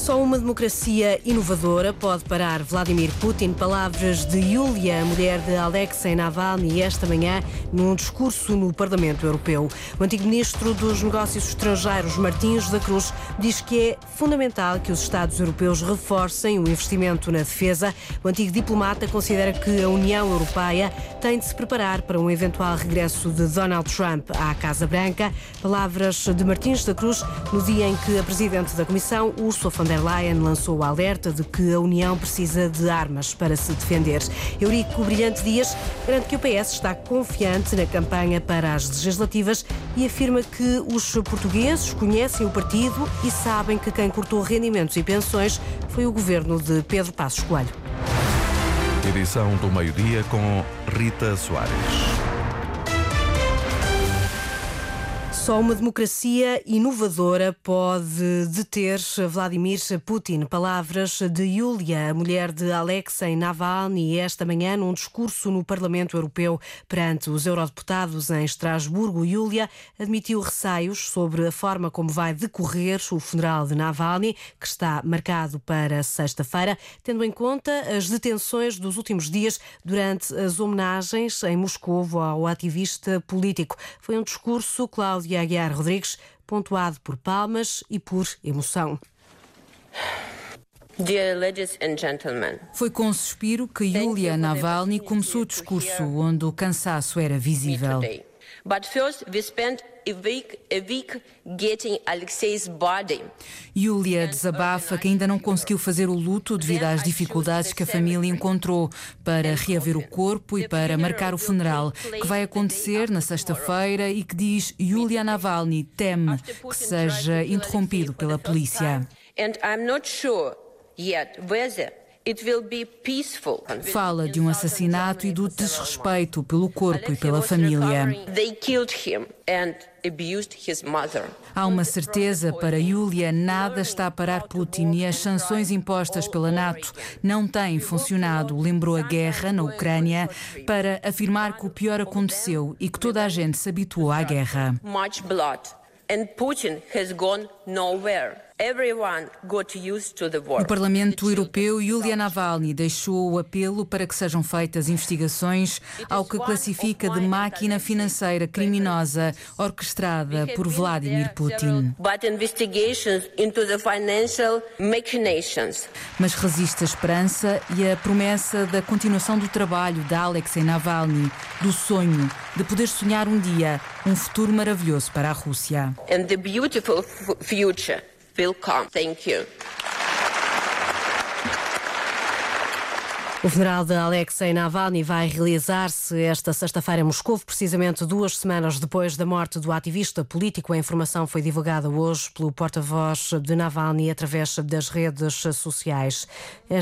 Só uma democracia inovadora pode parar Vladimir Putin. Palavras de Yulia, mulher de Alexei Navalny, esta manhã, num discurso no Parlamento Europeu. O antigo ministro dos Negócios Estrangeiros, Martins da Cruz, diz que é fundamental que os Estados europeus reforcem o investimento na defesa. O antigo diplomata considera que a União Europeia tem de se preparar para um eventual regresso de Donald Trump à Casa Branca. Palavras de Martins da Cruz no dia em que a presidente da Comissão, Ursula von der Leyen lançou o alerta de que a União precisa de armas para se defender. Eurico Brilhante Dias garante que o PS está confiante na campanha para as legislativas e afirma que os portugueses conhecem o partido e sabem que quem cortou rendimentos e pensões foi o governo de Pedro Passos Coelho. Edição do meio-dia com Rita Soares. Só uma democracia inovadora pode deter Vladimir Putin. Palavras de Yulia, mulher de Alexei Navalny, esta manhã num discurso no Parlamento Europeu perante os eurodeputados em Estrasburgo. Yulia admitiu receios sobre a forma como vai decorrer o funeral de Navalny, que está marcado para sexta-feira, tendo em conta as detenções dos últimos dias durante as homenagens em Moscou ao ativista político. Foi um discurso, Cláudio de Aguiar Rodrigues, pontuado por palmas e por emoção. Foi com suspiro que Yulia Navalny começou o discurso, onde o cansaço era visível. But first we spent a week, a week getting Alexei's body. Yulia desabafa que ainda não conseguiu fazer o luto devido às dificuldades que a família encontrou para reaver o corpo e para marcar o funeral, que vai acontecer na sexta-feira e que diz Yulia Navalny teme que seja interrompido pela polícia. And I'm not sure yet whether Fala de um assassinato e do desrespeito pelo corpo e pela família. Há uma certeza para Yulia: nada está a parar Putin e as sanções impostas pela NATO não têm funcionado. Lembrou a guerra na Ucrânia para afirmar que o pior aconteceu e que toda a gente se habituou à guerra. Putin has gone nowhere. No Parlamento Europeu, Yulia Navalny deixou o apelo para que sejam feitas investigações ao que classifica de máquina financeira criminosa orquestrada por Vladimir Putin. Mas resiste a esperança e a promessa da continuação do trabalho de Alexei Navalny, do sonho de poder sonhar um dia um futuro maravilhoso para a Rússia. Future will come. Thank you. O funeral de Alexei Navalny vai realizar-se esta sexta-feira em Moscou, precisamente duas semanas depois da morte do ativista político. A informação foi divulgada hoje pelo porta-voz de Navalny através das redes sociais.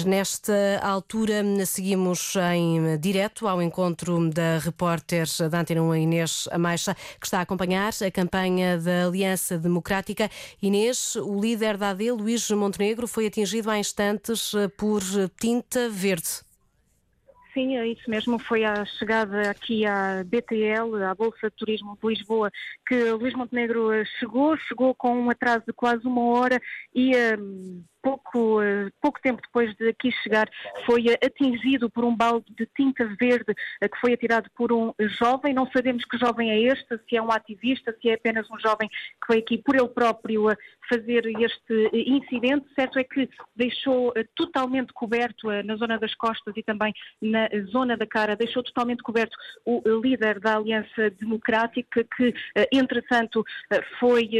Nesta altura, seguimos em direto ao encontro da repórter da Antena 1, Inês Amaixa, que está a acompanhar a campanha da Aliança Democrática. Inês, o líder da AD, Luís Montenegro, foi atingido há instantes por tinta verde. Sim, é isso mesmo. Foi a chegada aqui à BTL, à Bolsa de Turismo de Lisboa, que Luís Montenegro chegou, chegou com um atraso de quase uma hora e. Um pouco, eh, pouco tempo depois de aqui chegar, foi eh, atingido por um balde de tinta verde eh, que foi atirado por um jovem. Não sabemos que jovem é este, se é um ativista, se é apenas um jovem que foi aqui por ele próprio fazer este incidente. Certo é que deixou totalmente coberto na zona das costas e também na zona da cara, deixou totalmente coberto o líder da Aliança Democrática, que, entretanto, foi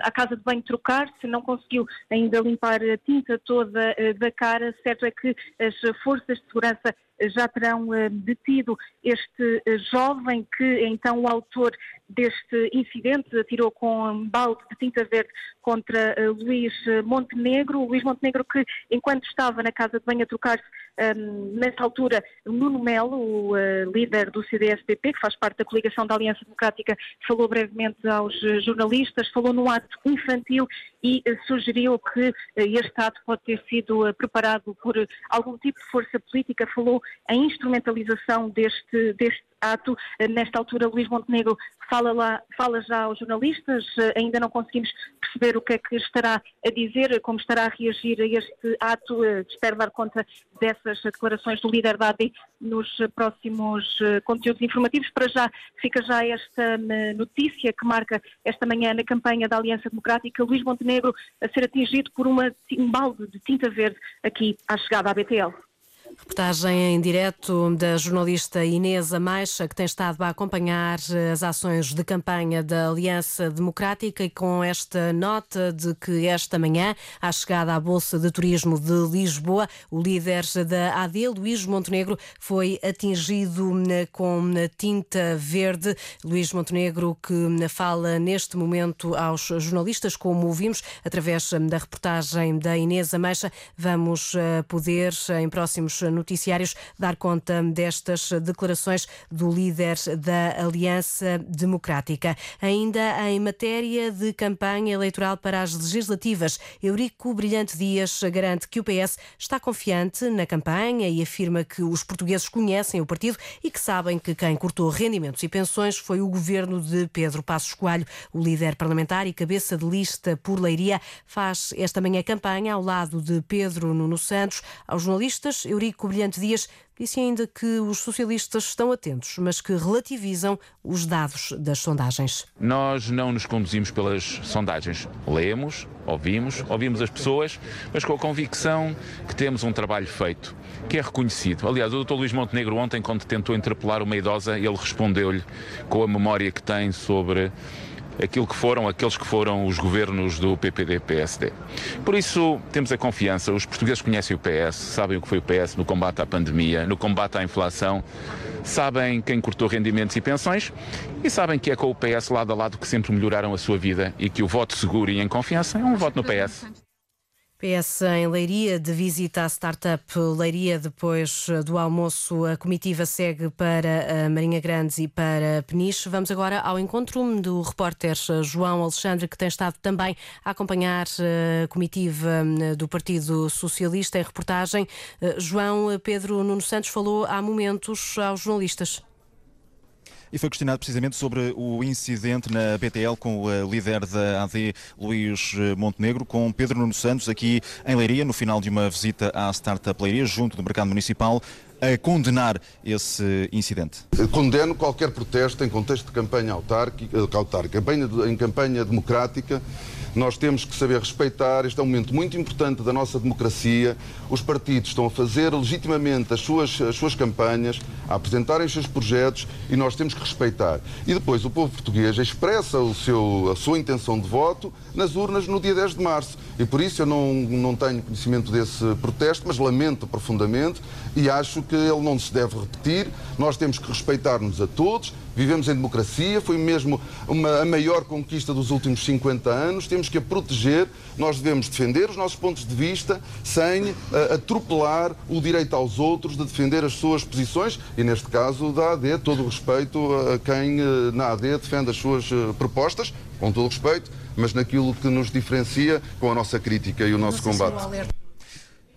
à casa de banho trocar-se, não conseguiu ainda limpar a tinta toda eh, da cara. Certo é que as forças de segurança já terão eh, detido este eh, jovem que então o autor deste incidente atirou com um balde de tinta verde contra Luís Montenegro. Luís Montenegro que enquanto estava na casa de banho a trocar-se um, nessa altura, Nuno Melo, o uh, líder do CDS-PP, que faz parte da coligação da Aliança Democrática, falou brevemente aos jornalistas, falou num ato infantil e uh, sugeriu que uh, este ato pode ter sido preparado por algum tipo de força política, falou em instrumentalização deste, deste ato. Nesta altura, Luís Montenegro fala, lá, fala já aos jornalistas, ainda não conseguimos perceber o que é que estará a dizer, como estará a reagir a este ato. Espero dar conta dessas declarações do líder da AD nos próximos conteúdos informativos. Para já, fica já esta notícia que marca esta manhã na campanha da Aliança Democrática, Luís Montenegro a ser atingido por uma, um balde de tinta verde aqui à chegada à BTL. Reportagem em direto da jornalista Inês Amaixa, que tem estado a acompanhar as ações de campanha da Aliança Democrática e com esta nota de que esta manhã, à chegada à Bolsa de Turismo de Lisboa, o líder da AD, Luís Montenegro, foi atingido com tinta verde. Luís Montenegro, que fala neste momento aos jornalistas, como ouvimos através da reportagem da Inês Ameixa, vamos eh, poder em próximos noticiários dar conta destas declarações do líder da Aliança Democrática. Ainda em matéria de campanha eleitoral para as legislativas, Eurico Brilhante Dias garante que o PS está confiante na campanha e afirma que os portugueses conhecem o partido e que sabem que quem cortou rendimentos e pensões foi o governo de Pedro Passos Coelho. O líder parlamentar e cabeça de lista por Leiria faz esta manhã campanha ao lado de Pedro Nuno Santos. Aos jornalistas, Eurico Eurico Brilhante Dias disse ainda que os socialistas estão atentos, mas que relativizam os dados das sondagens. Nós não nos conduzimos pelas sondagens. Lemos, ouvimos, ouvimos as pessoas, mas com a convicção que temos um trabalho feito, que é reconhecido. Aliás, o Dr. Luís Montenegro ontem, quando tentou interpelar uma idosa, ele respondeu-lhe com a memória que tem sobre aquilo que foram aqueles que foram os governos do PPD-PSD. Por isso, temos a confiança, os portugueses conhecem o PS, sabem o que foi o PS no combate à pandemia, no combate à inflação, sabem quem cortou rendimentos e pensões e sabem que é com o PS lado a lado que sempre melhoraram a sua vida e que o voto seguro e em confiança é um voto no PS. PS em Leiria, de visita à startup Leiria, depois do almoço, a comitiva segue para a Marinha Grande e para Peniche. Vamos agora ao encontro do repórter João Alexandre, que tem estado também a acompanhar a comitiva do Partido Socialista em reportagem. João Pedro Nuno Santos falou há momentos aos jornalistas e foi questionado precisamente sobre o incidente na BTL com o líder da AD, Luís eh, Montenegro, com Pedro Nuno Santos, aqui em Leiria, no final de uma visita à Startup Leiria, junto do Mercado Municipal, a condenar esse incidente? Condeno qualquer protesto em contexto de campanha autárquica, eh, em campanha democrática nós temos que saber respeitar. Este é um momento muito importante da nossa democracia. Os partidos estão a fazer legitimamente as suas, as suas campanhas, a apresentarem os seus projetos e nós temos que respeitar. E depois o povo português expressa o seu, a sua intenção de voto nas urnas no dia 10 de março. E por isso eu não, não tenho conhecimento desse protesto, mas lamento profundamente e acho que ele não se deve repetir. Nós temos que respeitar-nos a todos Vivemos em democracia, foi mesmo uma, a maior conquista dos últimos 50 anos. Temos que a proteger, nós devemos defender os nossos pontos de vista sem uh, atropelar o direito aos outros de defender as suas posições e, neste caso, da AD. Todo o respeito a quem uh, na AD defende as suas uh, propostas, com todo o respeito, mas naquilo que nos diferencia com a nossa crítica e o nosso combate.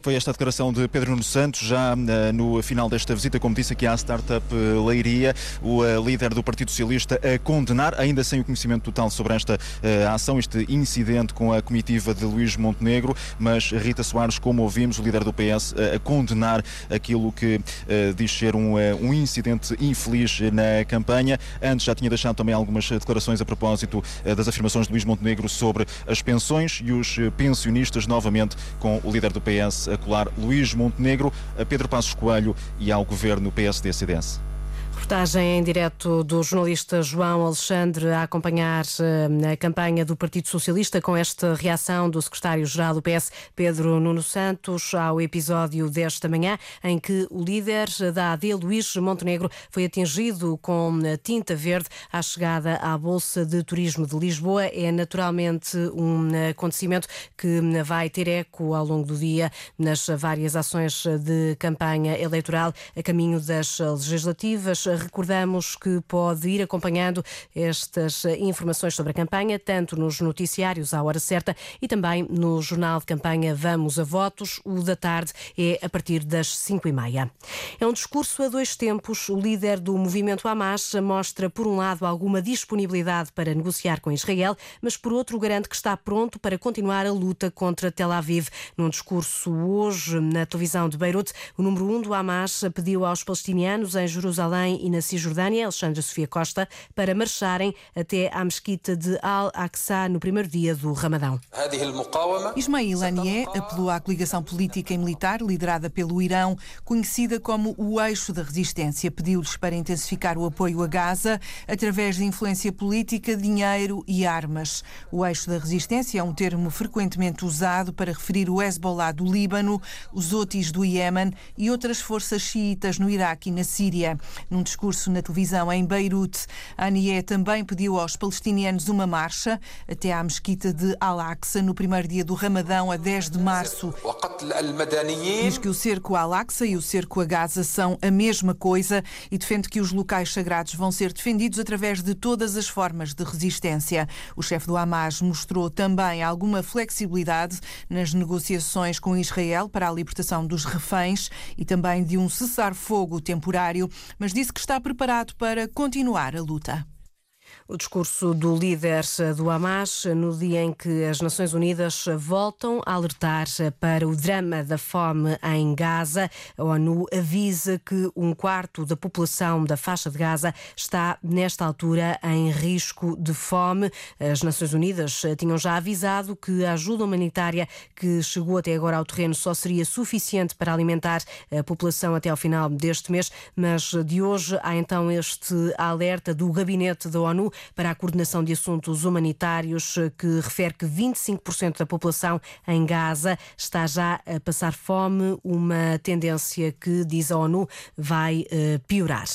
Foi esta a declaração de Pedro Nuno Santos, já uh, no final desta visita, como disse aqui à Startup uh, Leiria, o uh, líder do Partido Socialista a condenar, ainda sem o conhecimento total sobre esta ação, este incidente com a comitiva de Luís Montenegro, mas Rita Soares, como ouvimos, o líder do PS, a condenar aquilo que diz ser um, um incidente infeliz na campanha. Antes já tinha deixado também algumas declarações a propósito das afirmações de Luís Montenegro sobre as pensões e os pensionistas, novamente com o líder do PS colar Luís Montenegro, a Pedro Passos Coelho e ao governo PSD-CDS. Reportagem em direto do jornalista João Alexandre a acompanhar eh, a campanha do Partido Socialista com esta reação do secretário-geral do PS, Pedro Nuno Santos, ao episódio desta manhã, em que o líder da AD, Luís Montenegro, foi atingido com tinta verde à chegada à Bolsa de Turismo de Lisboa. É naturalmente um acontecimento que vai ter eco ao longo do dia nas várias ações de campanha eleitoral a caminho das legislativas recordamos que pode ir acompanhando estas informações sobre a campanha, tanto nos noticiários à hora certa e também no jornal de campanha Vamos a Votos. O da tarde é a partir das 5 e meia. É um discurso a dois tempos. O líder do movimento Hamas mostra, por um lado, alguma disponibilidade para negociar com Israel, mas por outro, garante que está pronto para continuar a luta contra Tel Aviv. Num discurso hoje na televisão de Beirute, o número um do Hamas pediu aos palestinianos em Jerusalém e na Cisjordânia, Alexandra Sofia Costa, para marcharem até à mesquita de Al-Aqsa no primeiro dia do Ramadão. Ismail Haniyeh apelou à coligação política e militar liderada pelo Irão, conhecida como o Eixo da Resistência. Pediu-lhes para intensificar o apoio a Gaza através de influência política, dinheiro e armas. O Eixo da Resistência é um termo frequentemente usado para referir o Hezbollah do Líbano, os Houthis do Iémen e outras forças xiitas no Iraque e na Síria. Num discurso na televisão em Beirute, Anié também pediu aos palestinianos uma marcha até à mesquita de Al-Aqsa no primeiro dia do Ramadão, a 10 de março. Diz que o cerco a Al-Aqsa e o cerco a Gaza são a mesma coisa e defende que os locais sagrados vão ser defendidos através de todas as formas de resistência. O chefe do Hamas mostrou também alguma flexibilidade nas negociações com Israel para a libertação dos reféns e também de um cessar-fogo temporário, mas disse que está preparado para continuar a luta. O discurso do líder do Hamas no dia em que as Nações Unidas voltam a alertar para o drama da fome em Gaza. A ONU avisa que um quarto da população da faixa de Gaza está, nesta altura, em risco de fome. As Nações Unidas tinham já avisado que a ajuda humanitária que chegou até agora ao terreno só seria suficiente para alimentar a população até ao final deste mês, mas de hoje há então este alerta do gabinete da ONU para a Coordenação de Assuntos Humanitários, que refere que 25% da população em Gaza está já a passar fome, uma tendência que, diz a ONU, vai uh, piorar.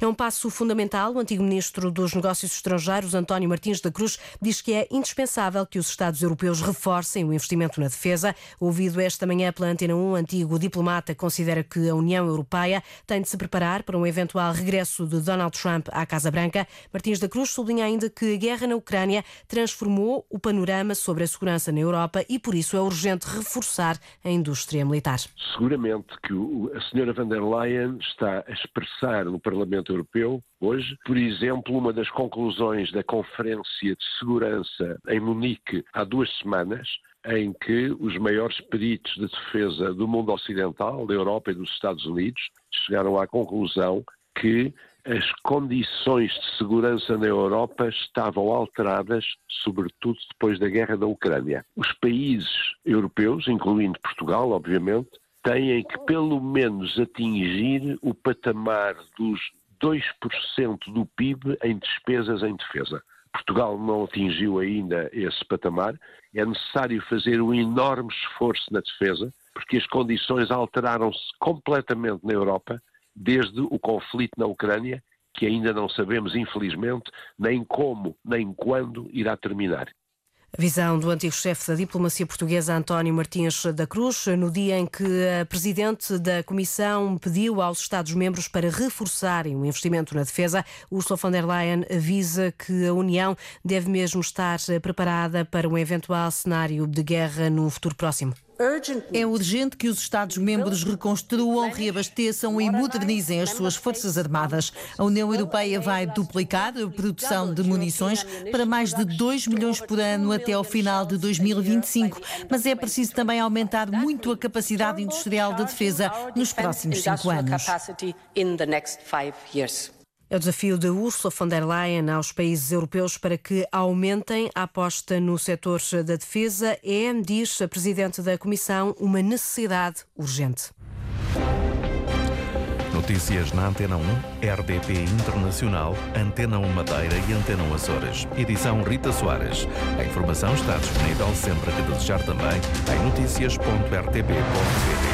É um passo fundamental. O antigo ministro dos Negócios Estrangeiros, António Martins da Cruz, diz que é indispensável que os Estados europeus reforcem o investimento na defesa. Ouvido esta manhã pela Antena 1, o antigo diplomata considera que a União Europeia tem de se preparar para um eventual regresso de Donald Trump à Casa Branca. Martins da Cruz sublinha ainda que a guerra na Ucrânia transformou o panorama sobre a segurança na Europa e por isso é urgente reforçar a indústria militar. Seguramente que a senhora van der Leyen está a expressar no Parlamento Europeu hoje, por exemplo, uma das conclusões da Conferência de Segurança em Munique há duas semanas, em que os maiores peritos de defesa do mundo ocidental, da Europa e dos Estados Unidos, chegaram à conclusão que as condições de segurança na Europa estavam alteradas, sobretudo depois da guerra da Ucrânia. Os países europeus, incluindo Portugal, obviamente, têm que pelo menos atingir o patamar dos 2% do PIB em despesas em defesa. Portugal não atingiu ainda esse patamar. É necessário fazer um enorme esforço na defesa, porque as condições alteraram-se completamente na Europa desde o conflito na Ucrânia, que ainda não sabemos, infelizmente, nem como nem quando irá terminar. A visão do antigo chefe da diplomacia portuguesa, António Martins da Cruz, no dia em que a presidente da Comissão pediu aos Estados-membros para reforçarem o investimento na defesa, Ursula von der Leyen avisa que a União deve mesmo estar preparada para um eventual cenário de guerra no futuro próximo. É urgente que os Estados-membros reconstruam, reabasteçam e modernizem as suas forças armadas. A União Europeia vai duplicar a produção de munições para mais de 2 milhões por ano até ao final de 2025. Mas é preciso também aumentar muito a capacidade industrial da defesa nos próximos cinco anos. É o desafio de Ursula von der Leyen aos países europeus para que aumentem a aposta no setor da defesa. É, diz a Presidente da Comissão, uma necessidade urgente. Notícias na Antena 1, RDP Internacional, Antena 1 Madeira e Antena 1 Açores. Edição Rita Soares. A informação está disponível sempre que desejar também em notícias.rtp.pt.